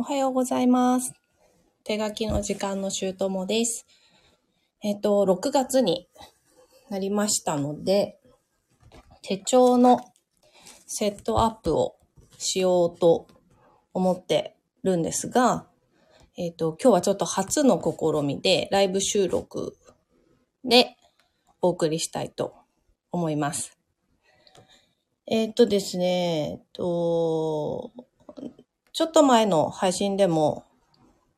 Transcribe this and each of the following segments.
おはようございます。手書きの時間のしともです。えっ、と、6月になりましたので、手帳のセットアップをしようと思ってるんですが、えっ、と、今日はちょっと初の試みで、ライブ収録でお送りしたいと思います。えっ、とですね、えっと、ちょっと前の配信でも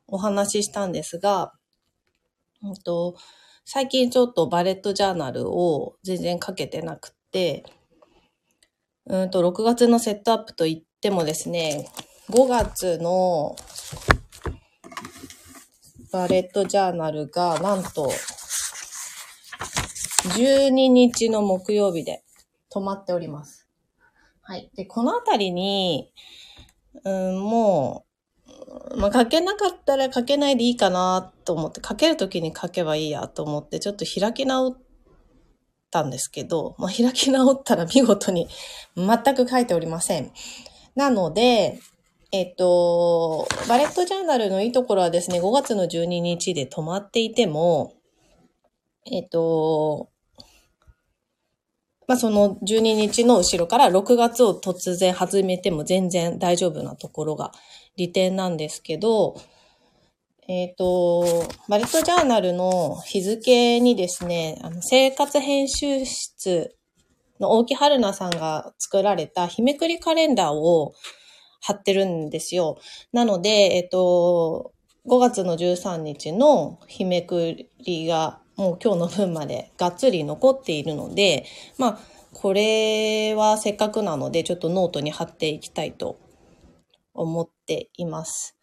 お話ししたんですが、うんと、最近ちょっとバレットジャーナルを全然書けてなくて、うんと、6月のセットアップといってもですね、5月のバレットジャーナルがなんと12日の木曜日で止まっております。はい。で、このあたりに、うん、もう、まあ、書けなかったら書けないでいいかなと思って、書けるときに書けばいいやと思って、ちょっと開き直ったんですけど、まあ、開き直ったら見事に全く書いておりません。なので、えっと、バレットジャーナルのいいところはですね、5月の12日で止まっていても、えっと、まあ、その12日の後ろから6月を突然始めても全然大丈夫なところが利点なんですけど、えっ、と、バレットジャーナルの日付にですね、あの生活編集室の大木春菜さんが作られた日めくりカレンダーを貼ってるんですよ。なので、えっ、と、5月の13日の日めくりがもう今日の分までがっつり残っているので、まあ、これはせっかくなので、ちょっとノートに貼っていきたいと思っています。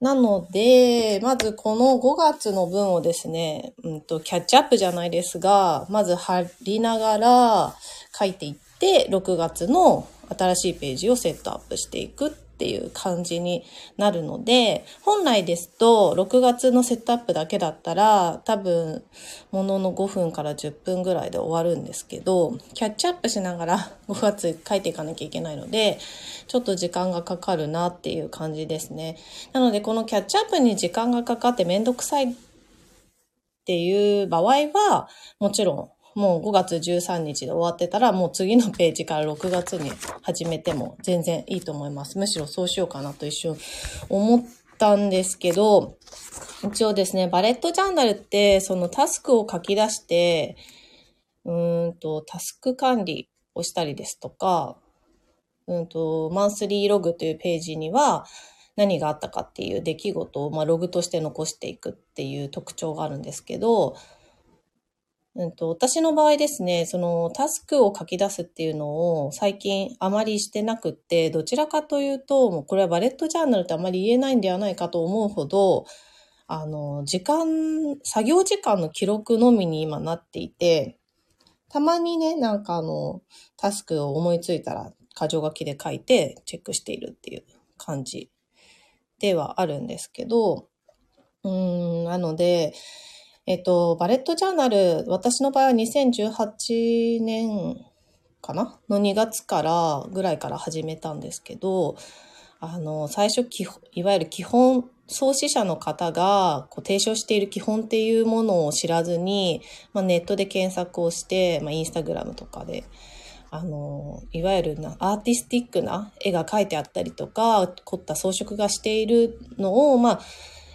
なので、まずこの5月の分をですね、うんと、キャッチアップじゃないですが、まず貼りながら書いていって、6月の新しいページをセットアップしていくっっていう感じになるので、本来ですと6月のセットアップだけだったら多分ものの5分から10分ぐらいで終わるんですけど、キャッチアップしながら 5月書いていかなきゃいけないので、ちょっと時間がかかるなっていう感じですね。なのでこのキャッチアップに時間がかかってめんどくさいっていう場合は、もちろんもう5月13日で終わってたら、もう次のページから6月に始めても全然いいと思います。むしろそうしようかなと一瞬思ったんですけど、一応ですね、バレットジャーナルって、そのタスクを書き出して、うーんと、タスク管理をしたりですとか、うんと、マンスリーログというページには、何があったかっていう出来事を、まあ、ログとして残していくっていう特徴があるんですけど、うんと、私の場合ですね、そのタスクを書き出すっていうのを最近あまりしてなくって、どちらかというと、もうこれはバレットジャーナルってあまり言えないんではないかと思うほど、あの、時間、作業時間の記録のみに今なっていて、たまにね、なんかあの、タスクを思いついたら、箇条書きで書いてチェックしているっていう感じではあるんですけど、うん、なので、えっと、バレットジャーナル、私の場合は2018年かな？の2月からぐらいから始めたんですけど、あの、最初、いわゆる基本、創始者の方がこう提唱している基本っていうものを知らずに、まあ、ネットで検索をして、まあ、インスタグラムとかで、あの、いわゆるなアーティスティックな絵が描いてあったりとか、凝った装飾がしているのを、まあ、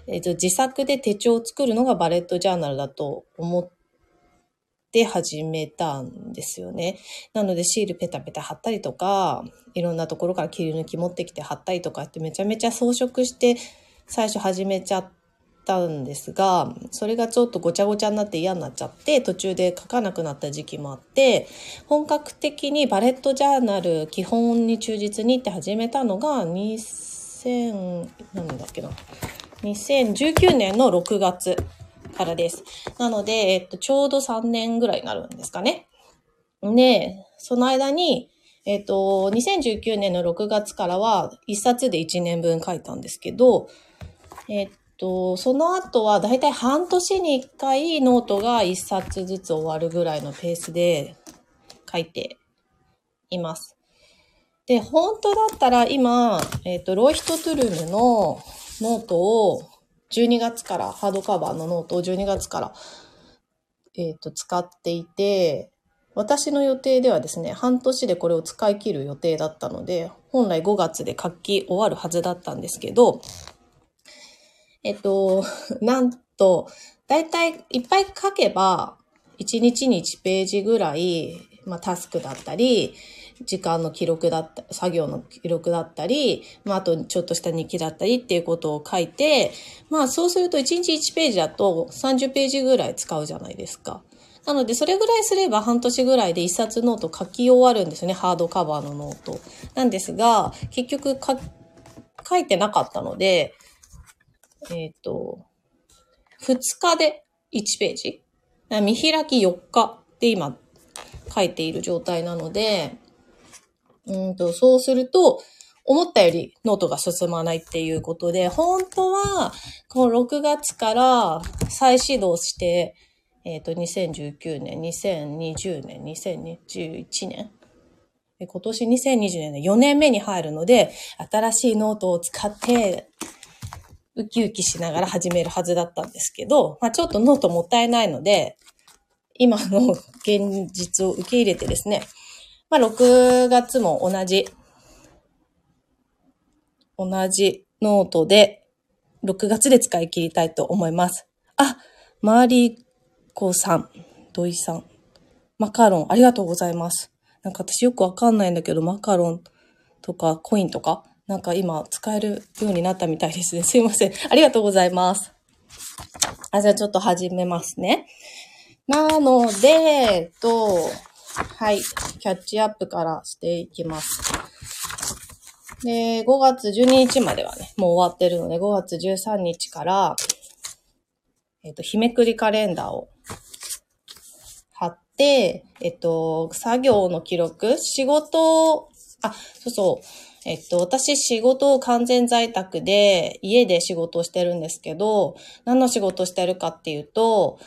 えっと、自作で手帳を作るのがバレットジャーナルだと思って始めたんですよね。なのでシールペタペタ貼ったりとか、いろんなところから切り抜き持ってきて貼ったりとかってめちゃめちゃ装飾して最初始めちゃったんですが、それがちょっとごちゃごちゃになって嫌になっちゃって、途中で書かなくなった時期もあって、本格的にバレットジャーナル基本に忠実にって始めたのが2000、なんだっけな？2019年の6月からです。なので、えっと、ちょうど3年ぐらいになるんですかね。で、その間に、えっと、2019年の6月からは1冊で1年分書いたんですけど、えっと、その後はだいたい半年に1回ノートが1冊ずつ終わるぐらいのペースで書いています。で、本当だったら今、えっ、と、ロイヒトトゥルムのノートを12月から、ハードカバーのノートを12月から、えっ、と、使っていて、私の予定ではですね、半年でこれを使い切る予定だったので、本来5月で書き終わるはずだったんですけど、えっと、なんと、だいたいいっぱい書けば、1日に1ページぐらい、まあ、タスクだったり、時間の記録だった、作業の記録だったり、まあ、あとちょっとした日記だったりっていうことを書いて、まあ、そうすると1日1ページだと30ページぐらい使うじゃないですか。なので、それぐらいすれば半年ぐらいで一冊ノート書き終わるんですね。ハードカバーのノート。なんですが、結局書いてなかったので、えっ、と、2日で1ページ見開き4日で今書いている状態なので、うんと、そうすると、思ったよりノートが進まないっていうことで、本当は、この6月から再始動して、えっ、と、2019年、2020年、2021年、今年2020年の4年目に入るので、新しいノートを使って、ウキウキしながら始めるはずだったんですけど、まあちょっとノートもったいないので、今の現実を受け入れてですね、まあ6月も同じ、同じノートで、6月で使い切りたいと思います。あ、マーリーコさん、土井さん、マカロン、ありがとうございます。なんか私よくわかんないんだけど、マカロンとかコインとか、なんか今使えるようになったみたいですね。すいません。ありがとうございます。あ、じゃあちょっと始めますね。なので、えっと、はい、キャッチアップからしていきます。で、5月12日まではね、もう終わってるので、5月13日から、えっと、日めくりカレンダーを貼って、えっと、作業の記録、仕事、あ、そうそう、えっと、私仕事を完全在宅で家で仕事をしてるんですけど、何の仕事をしてるかっていうと、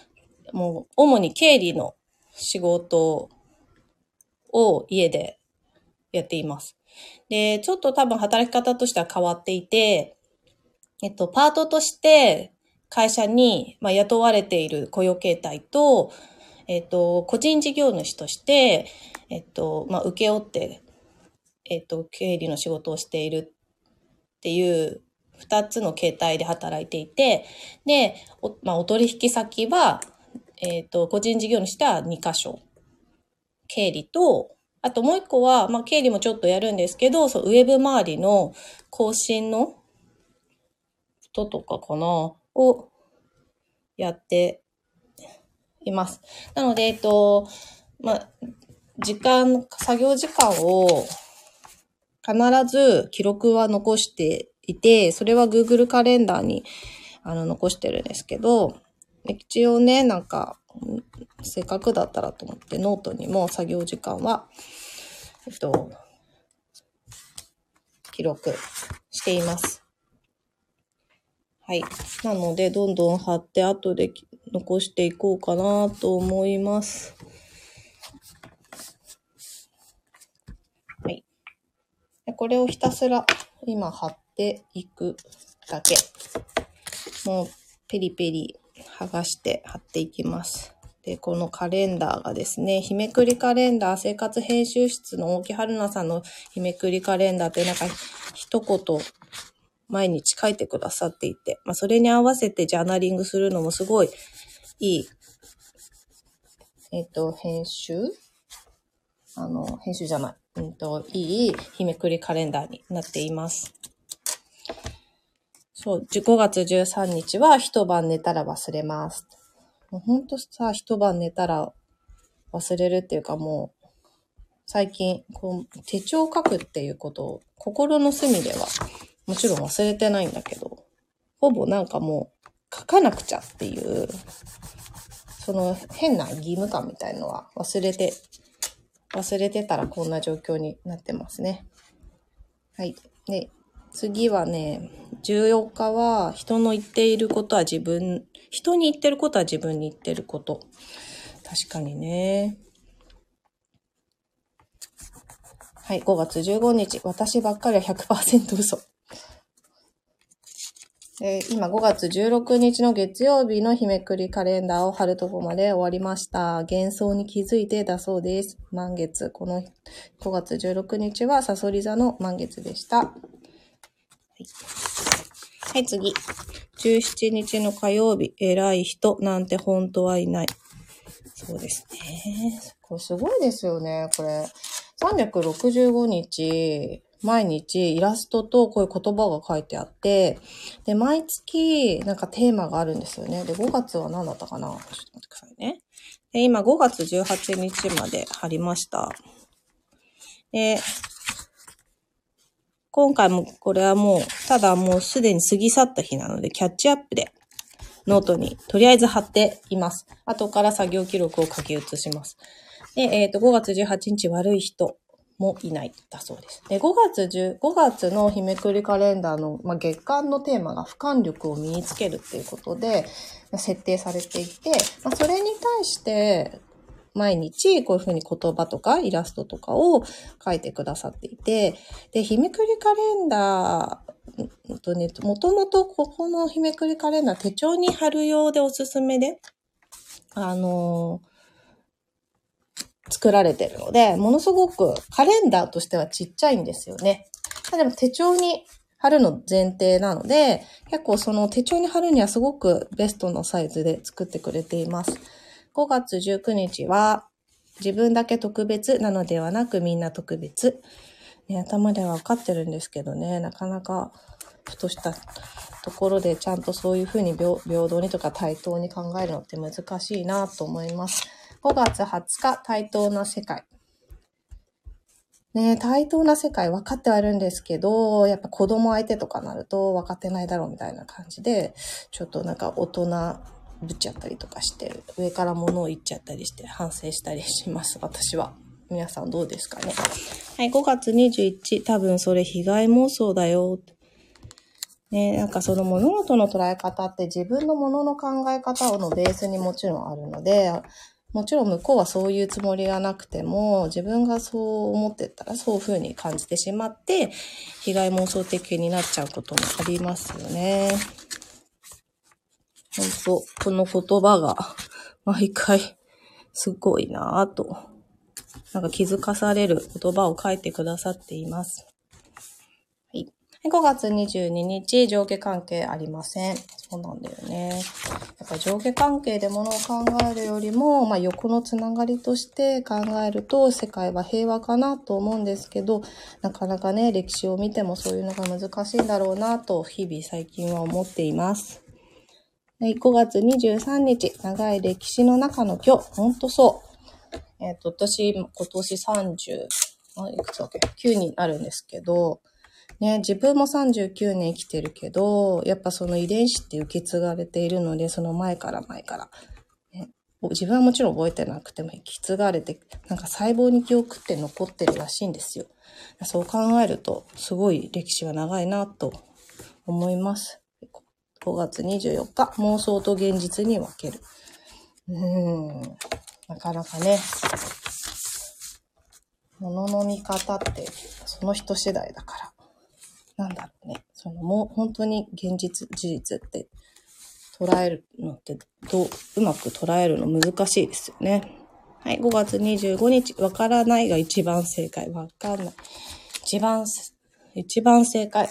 もう主に経理の仕事を家でやっています。で、ちょっと多分働き方としては変わっていて、えっと、パートとして会社に、まあ、雇われている雇用形態と、えっと、個人事業主として、えっと、まあ、請け負ってえっ、と、経理の仕事をしているっていう二つの形態で働いていて、で、お,、まあ、お取引先は、えっ、と、個人事業主とは2箇所。経理と、あともう一個は、まあ、経理もちょっとやるんですけど、そう、ウェブ周りの更新の人とかかな、をやっています。なので、えっと、まあ、時間、作業時間を必ず記録は残していて、それは Google カレンダーにあの残してるんですけど、一応ね、なんか、せっかくだったらと思ってノートにも作業時間は、えっと、記録しています。はい。なので、どんどん貼って後で残していこうかなと思います。はいこれをひたすら今貼っていくだけ。もうペリペリ剥がして貼っていきます。で、このカレンダーがですね、日めくりカレンダー、生活編集室の大木春菜さんの日めくりカレンダーってなんか一言毎日書いてくださっていて、まあそれに合わせてジャーナリングするのもすごいいい、えっ、と、編集？あの、編集じゃない。うんと、いい日めくりカレンダーになっています。そう、5月13日は一晩寝たら忘れます。もうほんとさ、一晩寝たら忘れるっていうかもう、最近、こう、手帳を書くっていうことを、心の隅では、もちろん忘れてないんだけど、ほぼなんかもう、書かなくちゃっていう、その変な義務感みたいのは忘れて忘れてたらこんな状況になってますね。はい。で、次はね、14日は人の言っていることは自分、人に言ってることは自分に言ってること。確かにね。はい、5月15日。私ばっかりは100%嘘。えー今5月16日の月曜日の日めくりカレンダーを貼るとこまで終わりました。幻想に気づいてだそうです。満月。この5月16日はサソリ座の満月でした。はい、次。17日の火曜日。偉い人なんて本当はいない。そうですね。これすごいですよね、これ。365日、毎日イラストとこういう言葉が書いてあって、で、毎月なんかテーマがあるんですよね。で、5月は何だったかなちょっと待ってくださいね。で、今5月18日まで貼りました。で、今回もこれはもう、ただもうすでに過ぎ去った日なので、キャッチアップでノートにとりあえず貼っています。後から作業記録を書き写します。で、えっ、と、5月18日悪い人もいないだそうです。で、5月10、5月の日めくりカレンダーの、まあ、月間のテーマが俯瞰力を身につけるっていうことで設定されていて、まあ、それに対して毎日こういうふうに言葉とかイラストとかを書いてくださっていて、で、日めくりカレンダー、うんとね、もともとここの日めくりカレンダー手帳に貼る用でおすすめで、あのー作られてるので、ものすごくカレンダーとしてはちっちゃいんですよね。でも手帳に貼るの前提なので、結構その手帳に貼るにはすごくベストのサイズで作ってくれています。5月19日は、自分だけ特別なのではなくみんな特別。ね、頭ではわかってるんですけどね、なかなかふとしたところでちゃんとそういうふうに平平等にとか対等に考えるのって難しいなと思います。5月20日、対等な世界。ね対等な世界分かってはいるんですけど、やっぱ子供相手とかなると分かってないだろうみたいな感じで、ちょっとなんか大人ぶっちゃったりとかして、上から物を言っちゃったりして反省したりします、私は。皆さんどうですかね。はい、5月21、多分それ被害妄想だよ。ね、なんかその物事の捉え方って自分のものの考え方のベースにもちろんあるので、もちろん向こうはそういうつもりがなくても、自分がそう思ってたらそういう風に感じてしまって、被害妄想的になっちゃうこともありますよね。本当この言葉が毎回すごいなぁと、なんか気づかされる言葉を書いてくださっています。はい。5月22日、上下関係ありません。そうなんだよね。やっぱ上下関係でものを考えるよりも、まあ、横のつながりとして考えると世界は平和かなと思うんですけど、なかなかね、歴史を見てもそういうのが難しいんだろうなと日々最近は思っています。はい、5月23日、長い歴史の中の今日、ほんとそう。えっ、と、私、今年30、あ、いくつだっけ ?9 になるんですけど、ね、自分も39年生きてるけど、やっぱその遺伝子って受け継がれているので、その前から前から。ね、自分はもちろん覚えてなくても引き継がれて、なんか細胞に記憶って残ってるらしいんですよ。そう考えると、すごい歴史は長いなと思います。5月24日、妄想と現実に分ける。うーん、なかなかね、物の見方ってその人次第だから。なんだろうね。そのもう本当に現実、事実って捉えるのってどう、うまく捉えるの難しいですよね。はい、5月25日、わからないが一番正解。わかんない。一番、一番正解。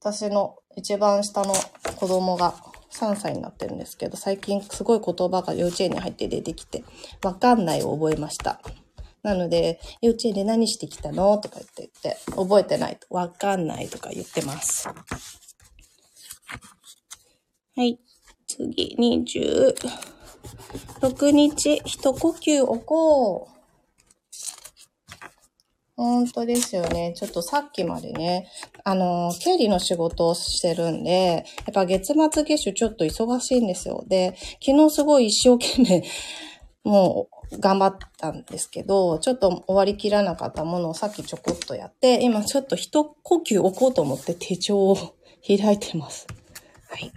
私の一番下の子供が3歳になってるんですけど、最近すごい言葉が幼稚園に入って出てきて、わかんないを覚えました。なので、幼稚園で何してきたのとか言って言って、覚えてないと、わかんないとか言ってます。はい。次、26日、一呼吸置こう。本当ですよね。ちょっとさっきまでね、あの、経理の仕事をしてるんで、やっぱ月末月初ちょっと忙しいんですよ。で、昨日すごい一生懸命、もう頑張ったんですけど、ちょっと終わりきらなかったものをさっきちょこっとやって、今ちょっと一呼吸置こうと思って手帳を開いてます。はい。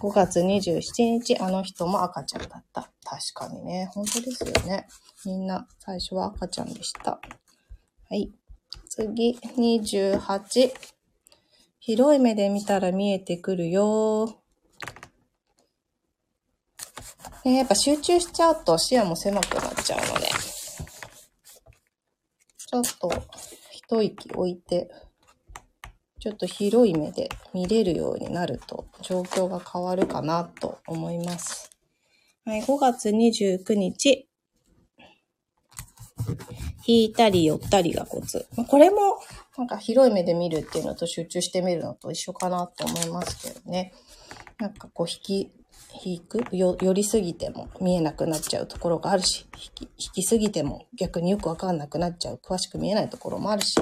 5月27日、あの人も赤ちゃんだった。確かにね、本当ですよね。みんな最初は赤ちゃんでした。はい。次、28。広い目で見たら見えてくるよ。ね、やっぱ集中しちゃうと視野も狭くなっちゃうので、ちょっと一息置いて、ちょっと広い目で見れるようになると状況が変わるかなと思います。はい、5月29日。引いたり寄ったりがコツ。これもなんか広い目で見るっていうのと集中してみるのと一緒かなって思いますけどね。なんかこう引き、引く？よ、寄りすぎても見えなくなっちゃうところがあるし、引き、引きすぎても逆によくわかんなくなっちゃう、詳しく見えないところもあるし、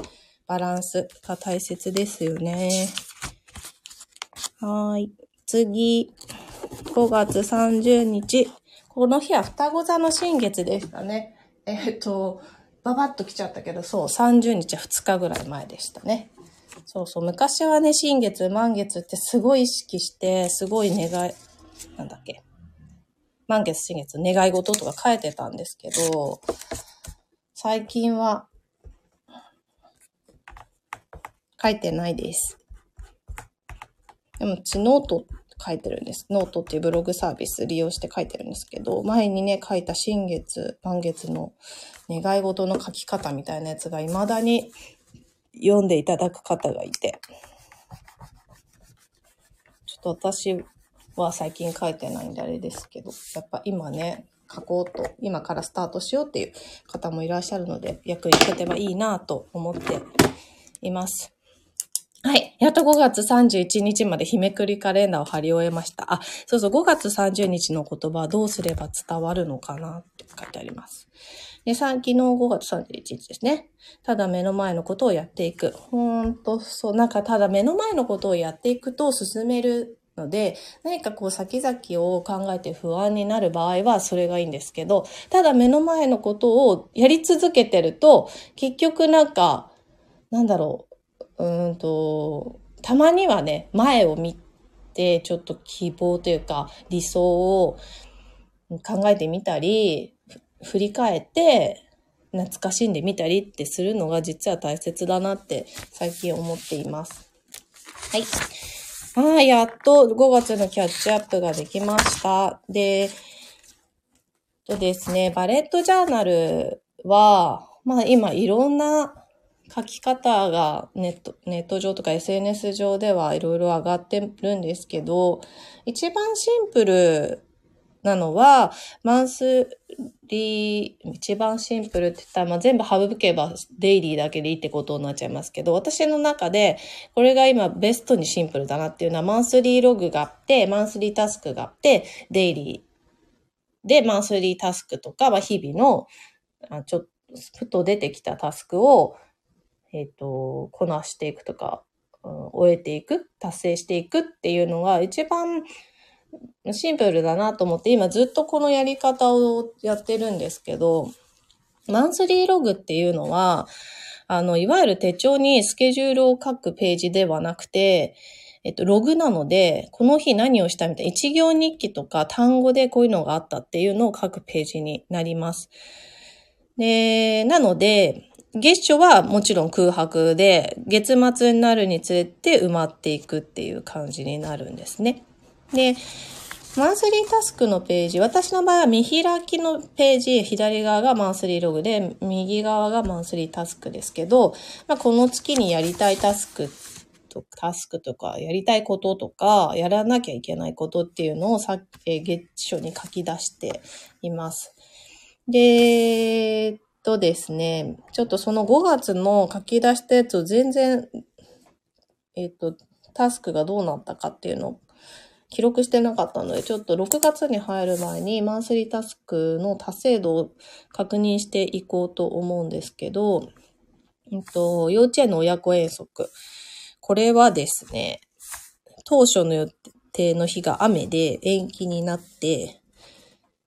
バランスが大切ですよね。はい。次、5月30日。この日は双子座の新月でしたね。えっ、と、ババッと来ちゃったけど、そう、30日2日ぐらい前でしたね。そうそう、昔はね、新月、満月ってすごい意識して、すごい願い、なんだっけ。満月、新月、願い事とか書いてたんですけど、最近は、書いてないです。でも、ちノート書いてるんです。ノートっていうブログサービス利用して書いてるんですけど、前にね、書いた新月、満月の願い事の書き方みたいなやつが未だに読んでいただく方がいて、ちょっと私は最近書いてないんであれですけど、やっぱ今ね、書こうと、今からスタートしようっていう方もいらっしゃるので、役に立てばいいなと思っています。はい。やっと5月31日まで日めくりカレンダーを貼り終えました。あ、そうそう、5月30日の言葉はどうすれば伝わるのかなって書いてあります。で、さ昨日5月31日ですね。ただ目の前のことをやっていく。ほんと、そう、なんかただ目の前のことをやっていくと進めるので、何かこう先々を考えて不安になる場合はそれがいいんですけど、ただ目の前のことをやり続けてると、結局なんか、なんだろう、うんと、たまにはね、前を見て、ちょっと希望というか、理想を考えてみたり、振り返って、懐かしんでみたりってするのが実は大切だなって最近思っています。はい。ああ、やっと5月のキャッチアップができました。で、とですね、バレットジャーナルは、まあ今いろんな書き方がネット、ネット上とか SNS 上ではいろいろ上がってるんですけど、一番シンプルなのは、マンスリー、一番シンプルって言ったら、まあ、全部省けばデイリーだけでいいってことになっちゃいますけど、私の中で、これが今ベストにシンプルだなっていうのは、マンスリーログがあって、マンスリータスクがあって、デイリーでマンスリータスクとか、まあ、日々の、あちょっと、ふと出てきたタスクを、えっ、ー、と、こなしていくとか、うん、終えていく、達成していくっていうのが一番シンプルだなと思って、今ずっとこのやり方をやってるんですけど、マンスリーログっていうのは、あの、いわゆる手帳にスケジュールを書くページではなくて、えっと、ログなので、この日何をしたみたいな、一行日記とか単語でこういうのがあったっていうのを書くページになります。で、なので、月初はもちろん空白で、月末になるにつれて埋まっていくっていう感じになるんですね。で、マンスリータスクのページ、私の場合は見開きのページ、左側がマンスリーログで、右側がマンスリータスクですけど、まあ、この月にやりたいタスクと、タスクとか、やりたいこととか、やらなきゃいけないことっていうのをさ、え月初に書き出しています。で、とですね、ちょっとその5月の書き出したやつを全然、えっ、と、タスクがどうなったかっていうのを記録してなかったので、ちょっと6月に入る前にマンスリータスクの達成度を確認していこうと思うんですけど、えっと、幼稚園の親子遠足。これはですね、当初の予定の日が雨で延期になって、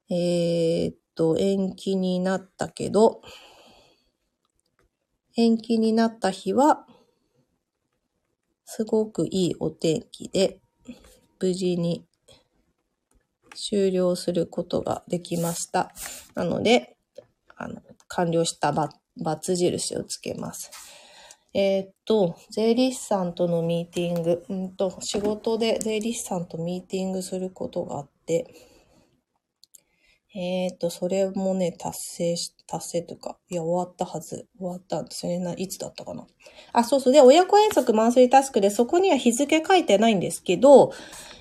えー、と、延期になったけど、延期になった日は、すごくいいお天気で、無事に終了することができました。なので、あの、完了したバツ印をつけます。えーっと、税理士さんとのミーティング、うんと、仕事で税理士さんとミーティングすることがあって、えーと、それもね、達成し、達成とか、いや、終わったはず。終わった。それな、いつだったかな。あ、そうそう。で、親子遠足マンスリータスクで、そこには日付書いてないんですけど、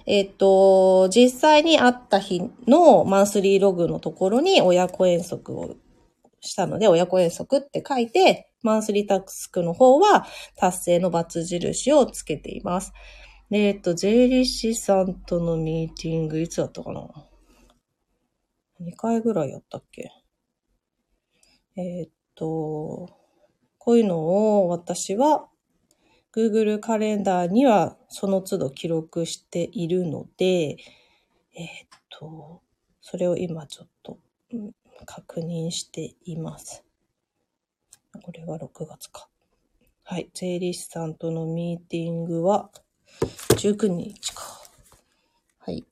えっと、実際に会った日のマンスリーログのところに親子遠足をしたので、親子遠足って書いて、マンスリータスクの方は達成のバツ印をつけています。えっと、税理士さんとのミーティングいつだったかな ?2 回ぐらいやったっけ？えっと、こういうのを私は Google カレンダーにはその都度記録しているので、えっと、それを今ちょっと、確認しています。これは6月か。はい。税理士さんとのミーティングは19日か。はい。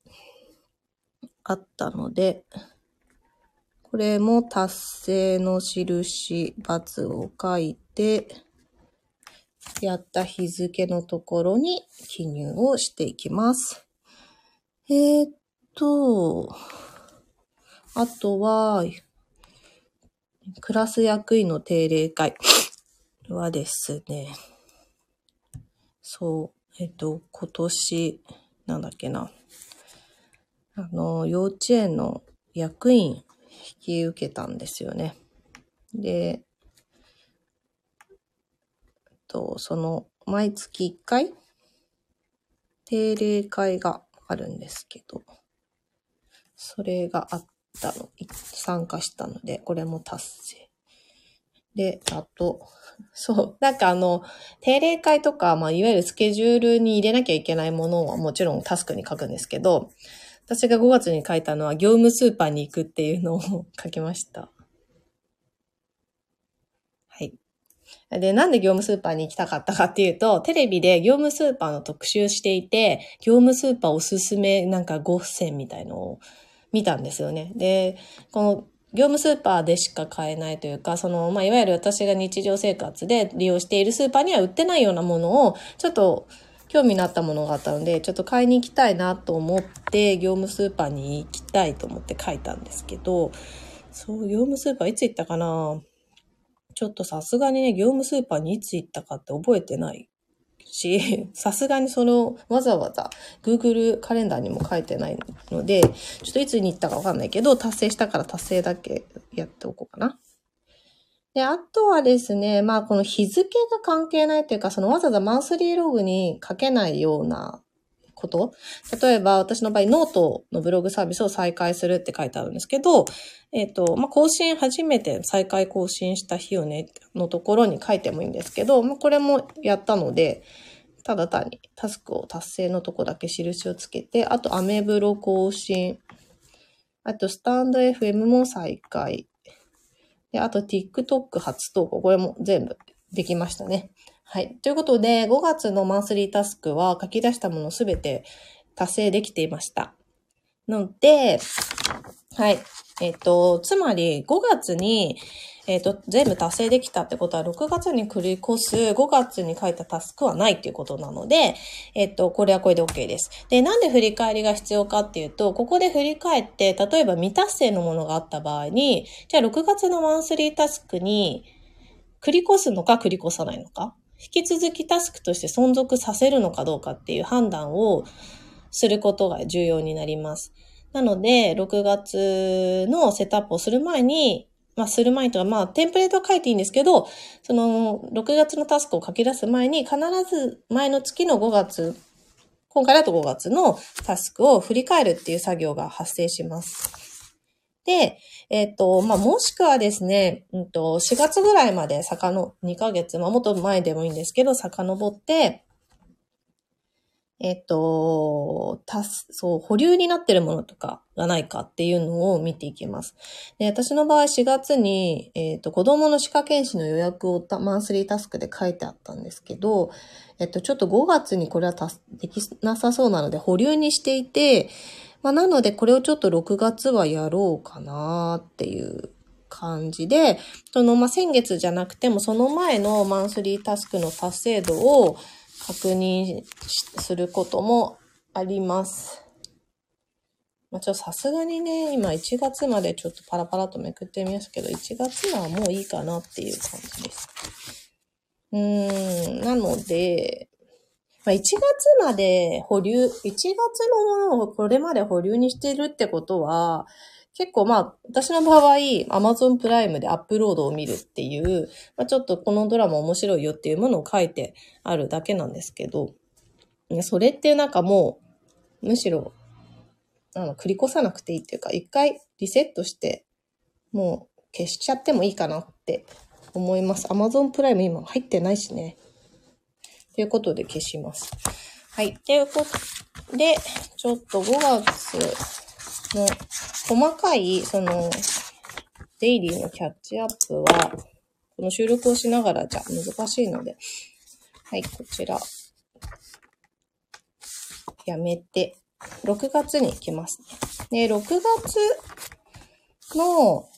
あったので、これも達成の印、×を書いて、やった日付のところに記入をしていきます。えーっと、あとは、クラス役員の定例会はですね、そう、えっと、今年、なんだっけな、あの、幼稚園の役員引き受けたんですよね。で、と、その、毎月1回、定例会があるんですけど、それがあったの、参加したので、これも達成。で、あと、そう、なんかあの、定例会とか、まあ、いわゆるスケジュールに入れなきゃいけないものはもちろんタスクに書くんですけど、私が5月に書いたのは業務スーパーに行くっていうのを 書きました。はい。で、なんで業務スーパーに行きたかったかっていうと、テレビで業務スーパーの特集していて、業務スーパーおすすめなんか5選みたいのを見たんですよね。で、この業務スーパーでしか買えないというか、その、まあ、いわゆる私が日常生活で利用しているスーパーには売ってないようなものを、ちょっと興味のあったものがあったので、ちょっと買いに行きたいなと思って、業務スーパーに行きたいと思って書いたんですけど、そう、業務スーパーいつ行ったかな？ちょっとさすがにね、業務スーパーにいつ行ったかって覚えてないし、さすがにその、わざわざ Google カレンダーにも書いてないので、ちょっといつに行ったかわかんないけど、達成したから達成だけやっておこうかな。で、あとはですね、まあこの日付が関係ないというか、そのわざわざマンスリーログに書けないようなこと。例えば私の場合、ノートのブログサービスを再開するって書いてあるんですけど、えっ、と、まあ、更新初めて再開更新した日をね、のところに書いてもいいんですけど、まあ、これもやったので、ただ単にタスクを達成のとこだけ印をつけて、あとアメブロ更新、あとスタンド FM も再開、で、あと TikTok 初投稿、これも全部できましたね。はい。ということで、5月のマンスリータスクは書き出したものすべて達成できていました。ので、はい。えっ、と、つまり5月に、えっ、と、全部達成できたってことは6月に繰り越す5月に書いたタスクはないっていうことなので、えっ、と、これはこれで OK です。で、なんで振り返りが必要かっていうと、ここで振り返って、例えば未達成のものがあった場合に、じゃあ6月のマンスリータスクに繰り越すのか繰り越さないのか、引き続きタスクとして存続させるのかどうかっていう判断をすることが重要になります。なので、6月のセットアップをする前に、まあ、する前とか、まあ、テンプレートは書いていいんですけど、その、6月のタスクを書き出す前に、必ず前の月の5月、今回だと5月のタスクを振り返るっていう作業が発生します。で、えっ、と、まあ、もしくはですね、うんと、4月ぐらいまで坂の2ヶ月、まあ、もっと前でもいいんですけど、遡って、えっと、たす、そう、保留になってるものとかがないかっていうのを見ていきます。で、私の場合4月に、えっと、子供の歯科検診の予約をマンスリータスクで書いてあったんですけど、えっと、ちょっと5月にこれはたすできなさそうなので保留にしていて、まあ、なのでこれをちょっと6月はやろうかなっていう感じで、その、まあ、先月じゃなくても、その前のマンスリータスクの達成度を確認することもあります。まあ、ちょっとさすがにね、今1月までちょっとパラパラとめくってみますけど、1月はもういいかなっていう感じです。うーん、なので、まあ、1月まで保留、1月のものをこれまで保留にしてるってことは、結構まあ、私の場合、Amazon プライムでアップロードを見るっていう、まあ、ちょっとこのドラマ面白いよっていうものを書いてあるだけなんですけど、それってなんかもう、むしろ、あの、繰り越さなくていいっていうか、一回リセットして、もう消しちゃってもいいかなって思います。Amazon プライム今入ってないしね。ということで消します。はい。ということで、ちょっと5月の細かい、その、デイリーのキャッチアップは、この収録をしながらじゃ難しいので、はい、こちら、やめて、6月に行きますね。で、6月の、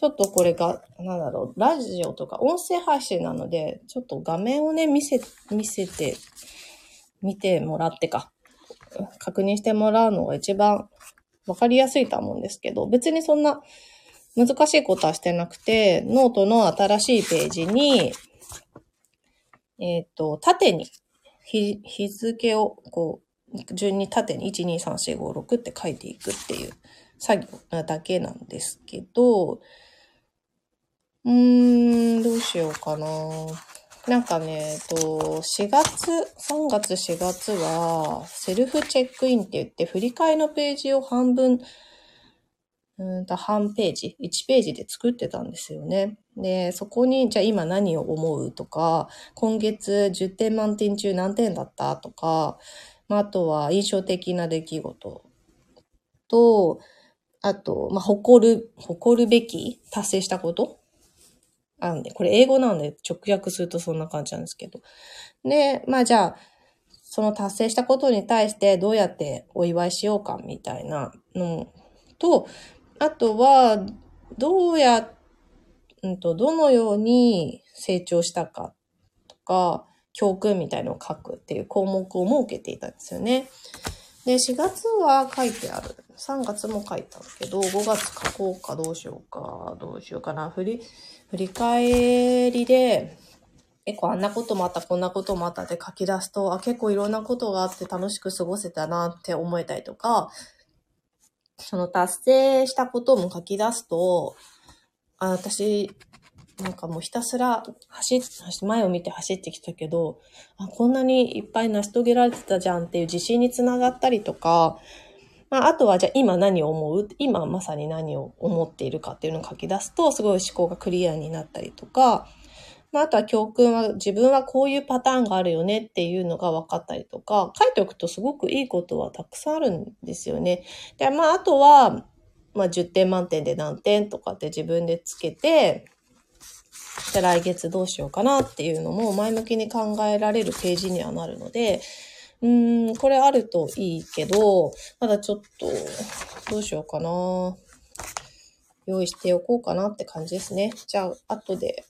ちょっとこれが、なんだろう、ラジオとか音声配信なので、ちょっと画面をね、見せ、見せて、見てもらってか、確認してもらうのが一番わかりやすいと思うんですけど、別にそんな難しいことはしてなくて、ノートの新しいページに、えっ、ー、と、縦に日、日付をこう、順に縦に1、2、3、4、5、6って書いていくっていう作業だけなんですけど、うーん、どうしようかな。なんかね、えっと、4月、3月4月は、セルフチェックインって言って、振り替えのページを半分、うんと、半ページ、1ページで作ってたんですよね。で、そこに、じゃあ今何を思うとか、今月10点満点中何点だったとか、まあ、あとは印象的な出来事と、あと、まあ、誇る、誇るべき達成したことあんで、これ英語なんで直訳するとそんな感じなんですけど。で、まあじゃあ、その達成したことに対してどうやってお祝いしようかみたいなのと、あとは、どうや、うんと、どのように成長したかとか、教訓みたいのを書くっていう項目を設けていたんですよね。で、4月は書いてある。3月も書いたんだけど、5月書こうかどうしようか、どうしようかな。振り、振り返りで、結構あんなこともあった、こんなこともあったって書き出すと、あ、結構いろんなことがあって楽しく過ごせたなって思えたりとか、その達成したことも書き出すと、あ、私、なんかもうひたすら走って、前を見て走ってきたけど、あ、こんなにいっぱい成し遂げられてたじゃんっていう自信につながったりとか、まあ、あとはじゃあ今何を思う？今まさに何を思っているかっていうのを書き出すと、すごい思考がクリアになったりとか、まあ、あとは教訓は自分はこういうパターンがあるよねっていうのが分かったりとか、書いておくとすごくいいことはたくさんあるんですよね。で、まあ、あとは、まあ、10点満点で何点とかって自分でつけて、じゃ来月どうしようかなっていうのも前向きに考えられるページにはなるので、うーん、これあるといいけど、まだちょっと、どうしようかな。用意しておこうかなって感じですね。じゃあ、後で、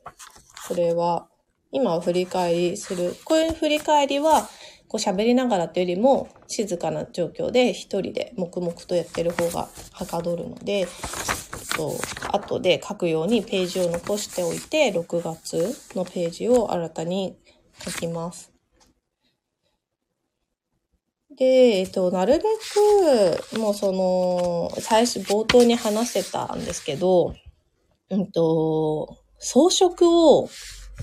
これは、今は振り返りする。こういう振り返りは、こう喋りながらというよりも、静かな状況で一人で黙々とやってる方がはかどるので、と、後で書くようにページを残しておいて、6月のページを新たに書きます。で、えっと、なるべく、もうその、最初、冒頭に話してたんですけど、うんと、装飾を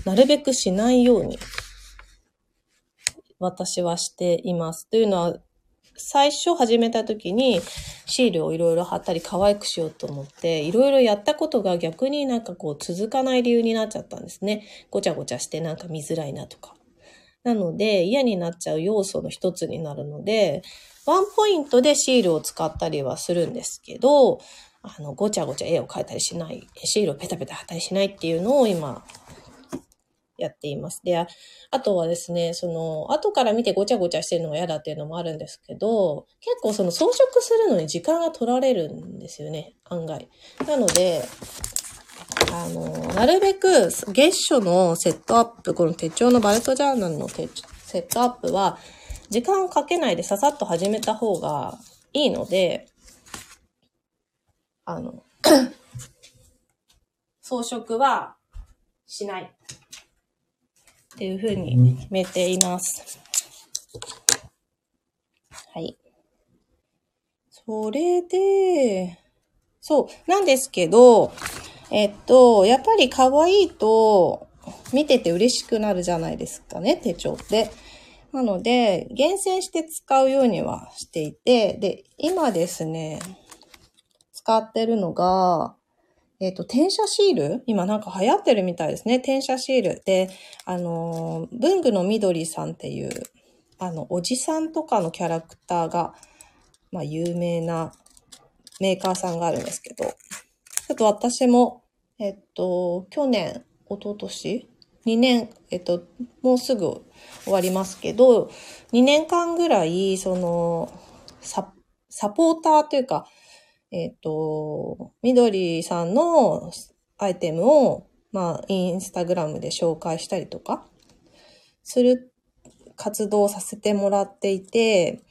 なるべくしないように、私はしています。というのは、最初始めた時にシールをいろいろ貼ったり可愛くしようと思って、いろいろやったことが逆になんかこう続かない理由になっちゃったんですね。ごちゃごちゃしてなんか見づらいなとか。なので、嫌になっちゃう要素の一つになるので、ワンポイントでシールを使ったりはするんですけど、あの、ごちゃごちゃ絵を描いたりしない、シールをペタペタ貼ったりしないっていうのを今、やっています。で、あとはですね、その、後から見てごちゃごちゃしてるのが嫌だっていうのもあるんですけど、結構その装飾するのに時間が取られるんですよね、案外。なので、あの、なるべく月初のセットアップ、この手帳のバレットジャーナルのセットアップは、時間をかけないでささっと始めた方がいいので、あの、装飾はしない。っていうふうに決めています。はい。それで、そう、なんですけど、えっと、やっぱり可愛いと見てて嬉しくなるじゃないですかね、手帳って。なので、厳選して使うようにはしていて、で、今ですね、使ってるのが、えっ、と、転写シール？今なんか流行ってるみたいですね。転写シール。で、あの、文具の緑さんっていう、あの、おじさんとかのキャラクターが、まあ、有名なメーカーさんがあるんですけど、ちょっと私も、えっと、去年、一昨年 ?2 年、えっと、もうすぐ終わりますけど、2年間ぐらい、その、サ、サポーターというか、えっ、と、みどりさんのアイテムを、まあ、インスタグラムで紹介したりとか、する活動をさせてもらっていて、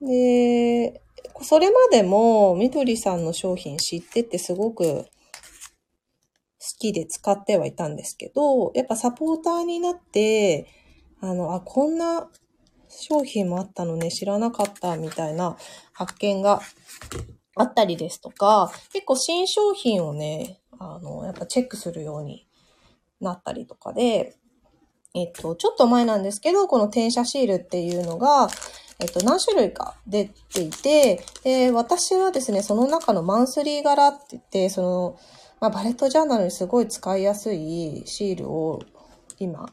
で、それまでもみどりさんの商品知っててすごく好きで使ってはいたんですけど、やっぱサポーターになって、あの、あ、こんな商品もあったのね、知らなかったみたいな発見があったりですとか、結構新商品をね、あの、やっぱチェックするようになったりとかで、えっと、ちょっと前なんですけど、この転写シールっていうのが、えっと、何種類か出ていて、で、私はですね、その中のマンスリー柄って言って、その、まあ、バレットジャーナルにすごい使いやすいシールを今、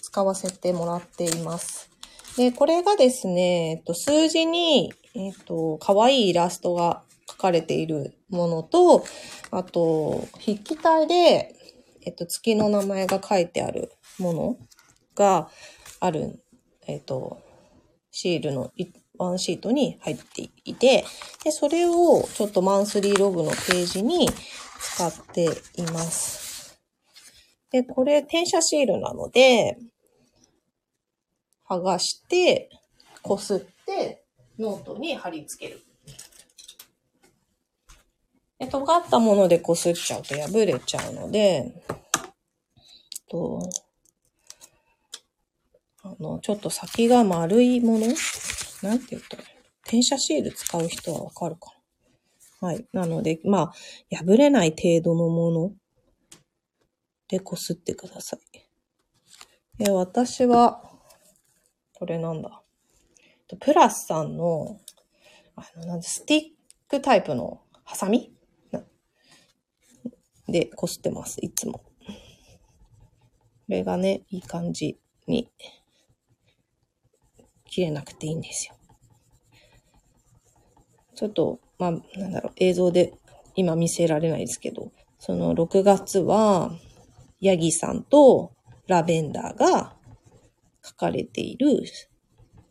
使わせてもらっています。で、これがですね、えっと、数字に、えっと、可愛いイラストが書かれているものと、あと、筆記体で、えっと、月の名前が書いてあるものがある、えっと、シールのワンシートに入っていて、で、それをちょっとマンスリーログのページに使っています。で、これ転写シールなので、剥がして、こすって、ノートに貼り付ける。で、尖ったものでこすっちゃうと破れちゃうので、と、あの、ちょっと先が丸いもの？なんて言ったら転写シール使う人はわかるかな？はい。なので、まあ、破れない程度のものでこすってください。で私は、これなんだ？プラスさんの、あの、なんスティックタイプのハサミ？でこすってます、いつも。これがね、いい感じに切れなくていいんですよ。ちょっと、まあ、なんだろう、映像で今見せられないですけど、その6月は、ヤギさんとラベンダーが書かれている、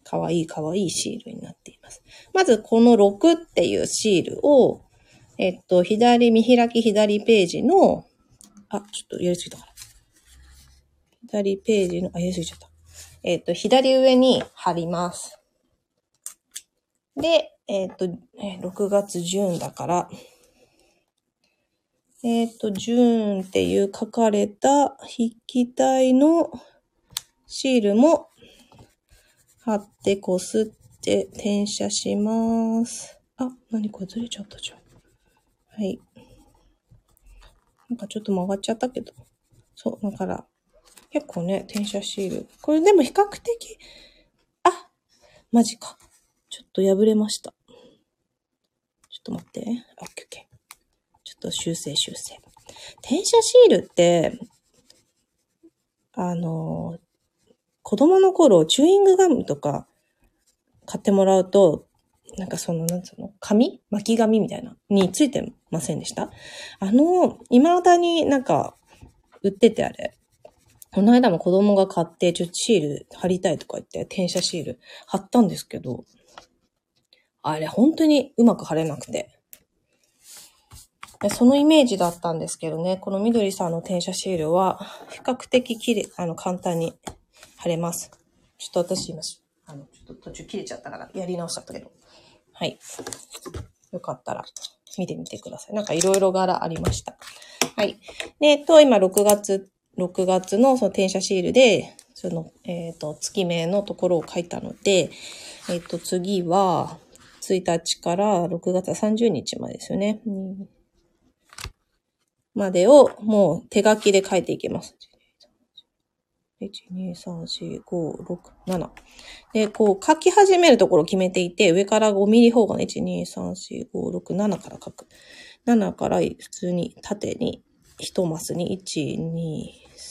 かわいいかわいいシールになっています。まず、この6っていうシールを、えっと、左、見開き左ページの、あ、ちょっとやりすぎたかな。左ページの、あ、やりすぎちゃった。えっと、左上に貼ります。で、えっと、6月1だから、えっと、1っていう書かれた筆記体のシールも貼ってこすって転写します。あ、なにこれずれちゃったじゃん。はい。なんかちょっと曲がっちゃったけど。そう、だから、結構ね、転写シール。これでも比較的、あ、マジか。ちょっと破れました。ちょっと待って。オッケーオッケー。ちょっと修正修正。転写シールって、あの、子供の頃、チューイングガムとか買ってもらうと、なんかその、なんつうの、紙？巻き紙みたいな、についてませんでした？あの、未だになんか、売っててあれ。この間も子供が買って、ちょっとシール貼りたいとか言って、転写シール貼ったんですけど、あれ本当にうまく貼れなくて。そのイメージだったんですけどね、この緑さんの転写シールは、比較的きれあの、簡単に貼れます。ちょっと私今、あの、ちょっと途中切れちゃったから、やり直しちゃったけど。はい。よかったら、見てみてください。なんかいろいろ柄ありました。はい。で、えっと、今6月、6月のその転写シールで、その、えっ、ー、と、月名のところを書いたので、えっ、ー、と、次は、1日から6月30日までですよね。うんまでをもう手書きで書いていきます。1、2、3、4、5、6、7。で、こう書き始めるところを決めていて、上から5ミリ方が1、2、3、4、5、6、7から書く。7から普通に縦に1マスに1、2、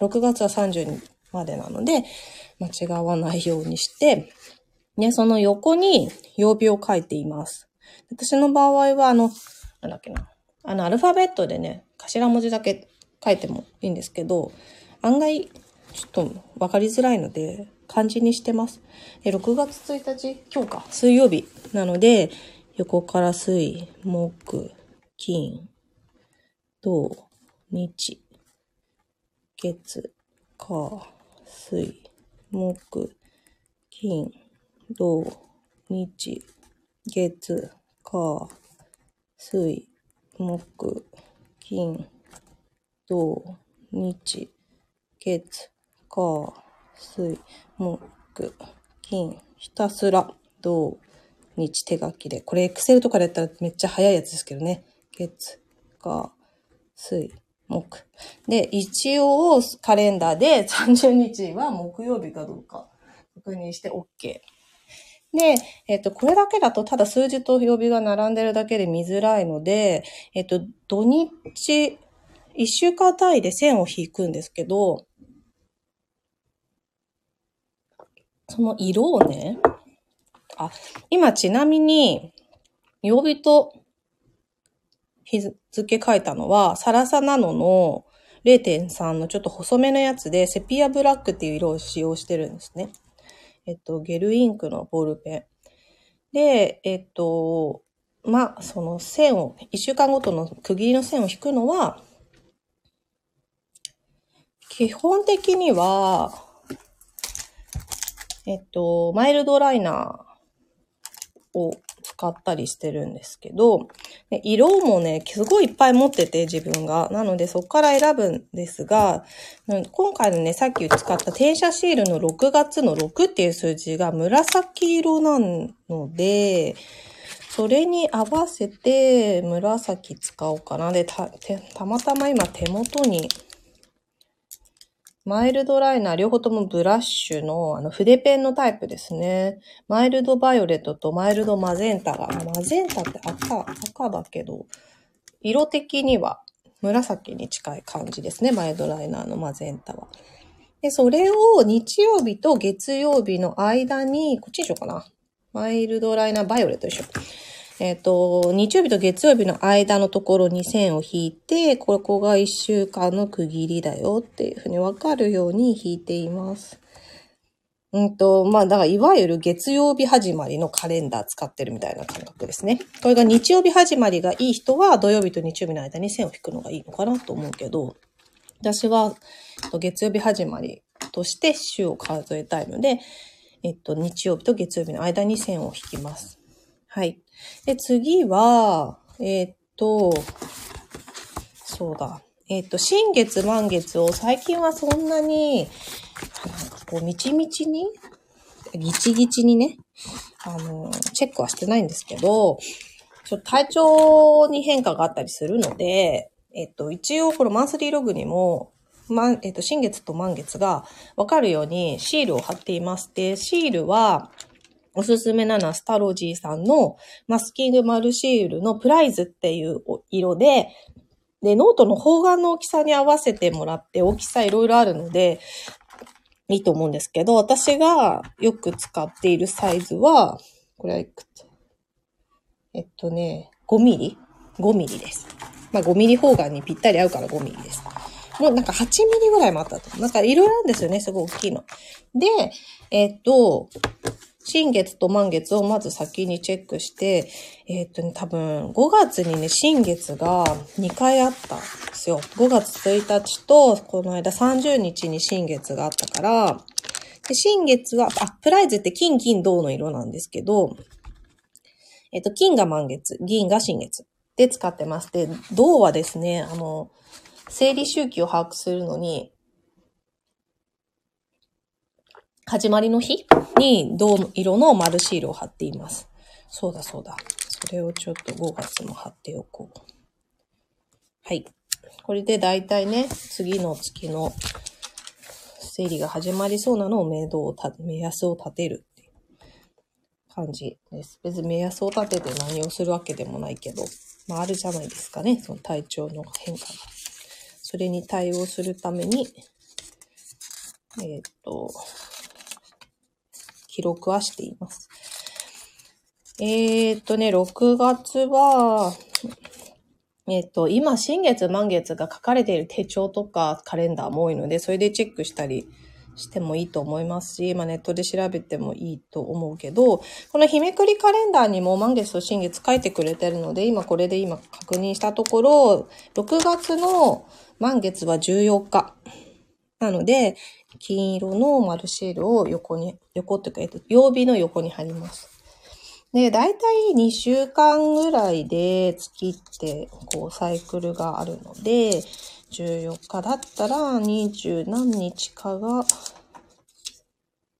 6月は30までなので、間違わないようにして、ね、その横に曜日を書いています。私の場合は、あの、なんだっけな。あの、アルファベットでね、頭文字だけ書いてもいいんですけど、案外、ちょっとわかりづらいので、漢字にしてます。で、6月1日、今日か、水曜日なので、横から水、木、金、土、日、月、火、水、木、金、土、日、月、火、水、木、金、土、日、月、火、水、木、金、ひたすら、土、日手書きで。これ、エクセルとかでやったらめっちゃ早いやつですけどね。月、火、水、木。で、一応、カレンダーで 30日は木曜日かどうか確認して OK。で、えっと、これだけだとただ数字と曜日が並んでるだけで見づらいので、えっと、土日、一週間単位で線を引くんですけど、その色をね、あ、今ちなみに、曜日と日付書いたのは、サラサナノの0.3のちょっと細めのやつで、セピアブラックっていう色を使用してるんですね。えっと、ゲルインクのボールペン。で、えっと、まあ、その線を、一週間ごとの区切りの線を引くのは、基本的には、えっと、マイルドライナーを使ったりしてるんですけど、色もね、すごいいっぱい持ってて自分が。なのでそこから選ぶんですが、今回のね、さっき使った転写シールの6月の6っていう数字が紫色なので、それに合わせて紫使おうかな。で、た、たまたま今手元にマイルドライナー、両方ともブラッシュの、あの、筆ペンのタイプですね。マイルドバイオレットとマイルドマゼンタが、マゼンタって赤、赤だけど、色的には紫に近い感じですね。マイルドライナーのマゼンタは。で、それを日曜日と月曜日の間に、こっちにしようかな。マイルドライナーバイオレットでしょ。えっ、ー、と、日曜日と月曜日の間のところに線を引いて、ここが1週間の区切りだよっていうふうにわかるように引いています。うんと、まあ、だから、いわゆる月曜日始まりのカレンダー使ってるみたいな感覚ですね。これが日曜日始まりがいい人は、土曜日と日曜日の間に線を引くのがいいのかなと思うけど、私は、月曜日始まりとして週を数えたいので、えっと、日曜日と月曜日の間に線を引きます。はい。で、次は、えー、っと、そうだ。えー、っと、新月満月を最近はそんなに、なんかこう、みちみちに、ギチギチにね、あの、チェックはしてないんですけど、ちょっと体調に変化があったりするので、えっと、一応このマンスリーログにも、ま、えっと、新月と満月がわかるようにシールを貼っています。で、シールは、おすすめなのは STALOGY さんのマスキング丸シールのプライズっていう色で、で、ノートの方眼の大きさに合わせてもらって、大きさいろいろあるので、いいと思うんですけど、私がよく使っているサイズは、これはいくつ？えっとね、5ミリ ?5 ミリです。まあ5ミリ方眼にぴったり合うから5ミリです。もうなんか8ミリぐらいもあったと。なんかいろいろあるんですよね、すごい大きいの。で、えっと、新月と満月をまず先にチェックして、えっとね、多分5月にね、新月が2回あったんですよ。5月1日と、この間30日に新月があったから、で新月は、あ、プライズって金、銀、銅の色なんですけど、えっと、金が満月、銀が新月で使ってます。で、銅はですね、あの、生理周期を把握するのに、始まりの日に銅色の丸シールを貼っています。そうだそうだ。それをちょっと5月も貼っておこう。はい。これでだいたいね、次の月の生理が始まりそうなのを目処を、目安を立てるっていう感じです。別に目安を立てて何をするわけでもないけど、まああるじゃないですかね、その体調の変化が。それに対応するために、えーっと、記録はしています。えーっとね、6月は、えっと、今、新月、満月が書かれている手帳とかカレンダーも多いので、それでチェックしたりしてもいいと思いますし、まあネットで調べてもいいと思うけど、この日めくりカレンダーにも満月と新月書いてくれてるので、今これで今確認したところ、6月の満月は14日。なので、金色の丸シールを横に、横っていうか、えっと、曜日の横に貼ります。で、だいたい2週間ぐらいで月って、こう、サイクルがあるので、14日だったら20何日かが、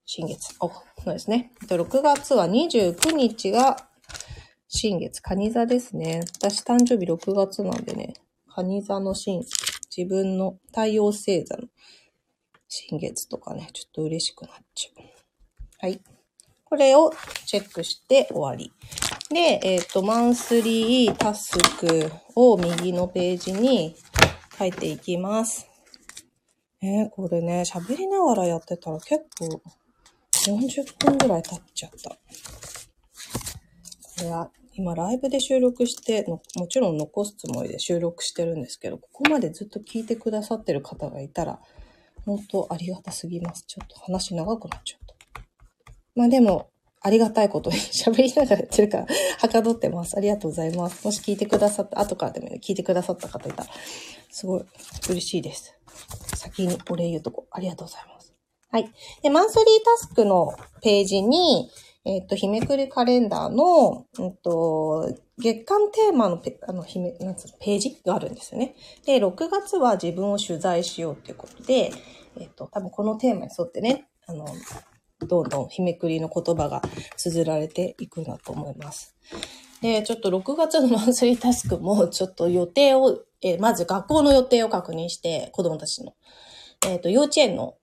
新月。お、そうですね。6月は29日が新月、蟹座ですね。私誕生日6月なんでね、蟹座の新、自分の太陽星座の新月とかね、ちょっと嬉しくなっちゃう。はい。これをチェックして終わり。で、えっ、と、マンスリータスクを右のページに書いていきます。えー、これね、喋りながらやってたら結構40分ぐらい経っちゃった。これは今ライブで収録しての、もちろん残すつもりで収録してるんですけど、ここまでずっと聞いてくださってる方がいたら、本当ありがたすぎます。ちょっと話長くなっちゃった。まあでも、ありがたいことに 喋りながらやってるから、はかどってます。ありがとうございます。もし聞いてくださった、後からでも聞いてくださった方いたら、すごい嬉しいです。先にお礼言うとこ、ありがとうございます。はい。で、マンスリータスクのページに、えっ、と、日めくりカレンダーの、うんと、月間テーマのペあの、ひめ、なんつうの、ページがあるんですよね。で、6月は自分を取材しようっていうことで、えっ、と、多分このテーマに沿ってね、あの、どんどん日めくりの言葉が綴られていくんだと思います。で、ちょっと6月のマンスリータスクもちょっと予定を、えーまず学校の予定を確認して、子供たちの。えっ、と、幼稚園の、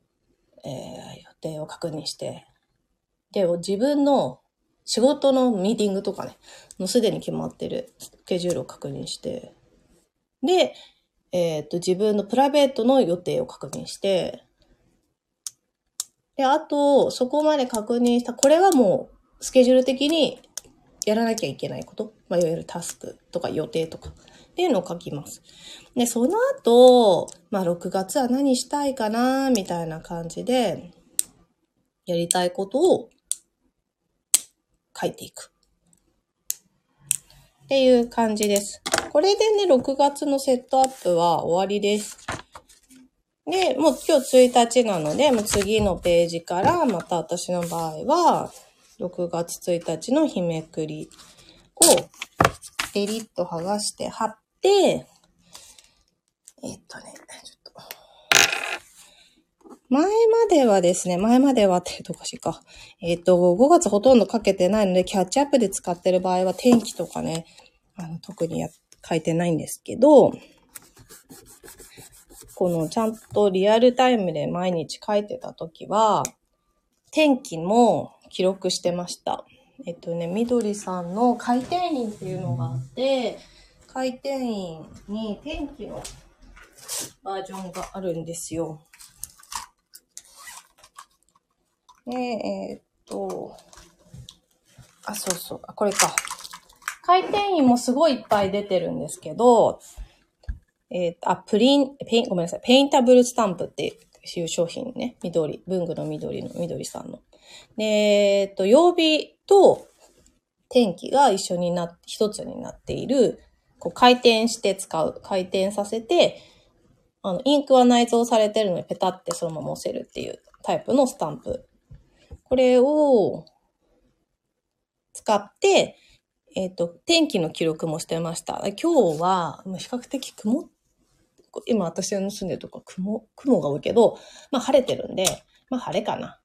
えー予定を確認して、で、自分の仕事のミーティングとかね、もうすでに決まってるスケジュールを確認して、で、えっ、と、自分のプライベートの予定を確認して、で、あと、そこまで確認した、これはもう、スケジュール的にやらなきゃいけないこと、まあ、いわゆるタスクとか予定とか、っていうのを書きます。で、その後、まあ、6月は何したいかな、みたいな感じで、やりたいことを書いていく。っていう感じです。これでね、6月のセットアップは終わりです。で、もう今日1日なので、もう次のページから、また私の場合は、6月1日の日めくりを、ペリッと剥がして貼って、えっとね、ちょっと。前まではですね、前まではっておかしいか。えっ、と、5月ほとんどかけてないので、キャッチアップで使ってる場合は天気とかね、あの、特にや書いてないんですけど、このちゃんとリアルタイムで毎日書いてた時は、天気も記録してました。えっとね、みどりさんの回転印っていうのがあって、回転印に天気のバージョンがあるんですよ。で、えーっと、あ、そうそう、あ、これか。回転印もすごいいっぱい出てるんですけど、えーっと、あ、プリン、ペイン、ごめんなさい、ペインタブルスタンプっていう商品ね、緑、文具の緑の緑さんの。で、えっと、曜日と天気が一緒になって、一つになっている、こう回転して使う、回転させて、あの、インクは内蔵されてるのでペタってそのまま押せるっていうタイプのスタンプ。これを使って、えっ、と、天気の記録もしてました。今日は、比較的曇っ、今私の住んでるとこ雲、雲が多いけど、まあ晴れてるんで、まあ晴れかな。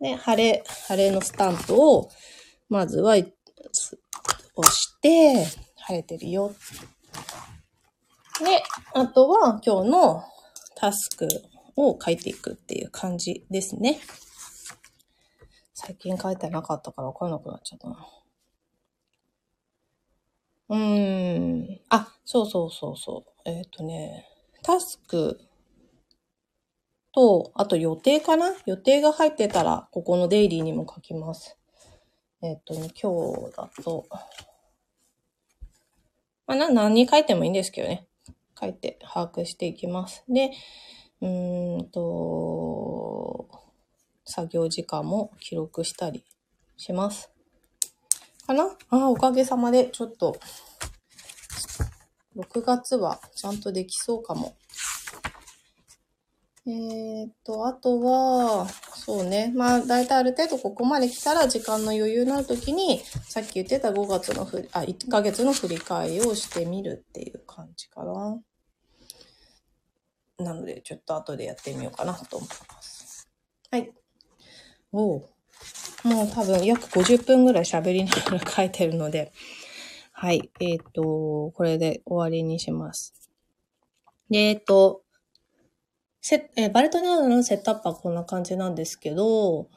で、晴れ、晴れのスタンプを、まずは、押して、晴れてるよ。で、あとは今日のタスクを書いていくっていう感じですね。最近書いてなかったから分からなくなっちゃったな。うーん。あ、そうそうそうそう。えっ、とね、タスクと、あと予定かな？予定が入ってたら、ここのデイリーにも書きます。えっ、とね、今日だと、まあ、な、何に書いてもいいんですけどね。書いて把握していきます。で、うーんと、作業時間も記録したりします。かな？あ、おかげさまで、ちょっと、6月はちゃんとできそうかも。えーっと、あとは、そうね。まあ、だいたいある程度ここまで来たら時間の余裕のあるときに、さっき言ってた5月のふ、あ、1ヶ月の振り返りをしてみるっていう感じかな。なので、ちょっと後でやってみようかなと思います。はい。おうもう多分約50分ぐらい喋りながら書いてるので、はい。えっ、と、これで終わりにします。で、えっ、と、せえーバルトナードのセットアップはこんな感じなんですけど、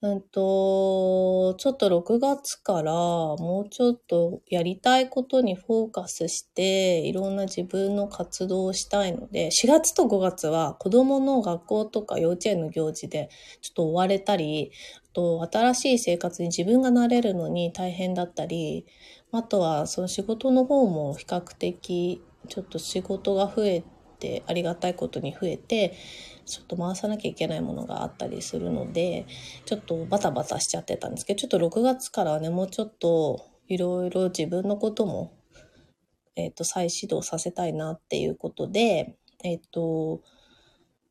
うんと、ちょっと6月からもうちょっとやりたいことにフォーカスして、いろんな自分の活動をしたいので、4月と5月は子供の学校とか幼稚園の行事でちょっと追われたり、あと新しい生活に自分が慣れるのに大変だったり、あとはその仕事の方も比較的ちょっと仕事が増えて、ありがたいことに増えて、ちょっと回さなきゃいけないものがあったりするので、ちょっとバタバタしちゃってたんですけど、ちょっと6月からはね、もうちょっといろいろ自分のことも、えっ、と、再始動させたいなっていうことで、えっ、と、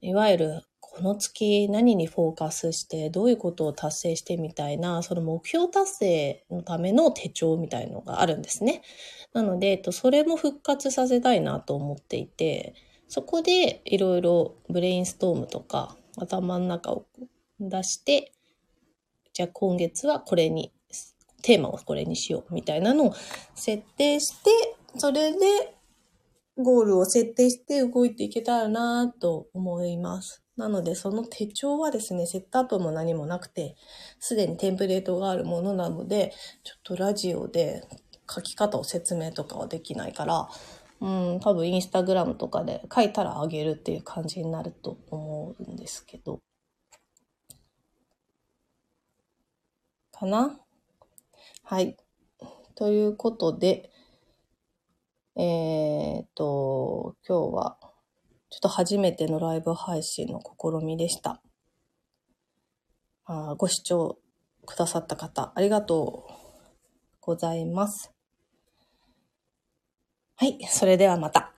いわゆるこの月何にフォーカスしてどういうことを達成してみたいな、その目標達成のための手帳みたいのがあるんですね。なので、えっと、それも復活させたいなと思っていて、そこでいろいろブレインストームとか頭の中を出して、じゃあ今月はこれに、テーマをこれにしようみたいなのを設定して、それでゴールを設定して動いていけたらなと思います。なので、その手帳はですね、セットアップも何もなくて、すでにテンプレートがあるものなので、ちょっとラジオで書き方を説明とかはできないから、うん、多分インスタグラムとかで書いたらあげるっていう感じになると思うんですけど。かな？はい。ということで、えーっと、今日はちょっと初めてのライブ配信の試みでした。あご視聴くださった方、ありがとうございます。はい、それではまた。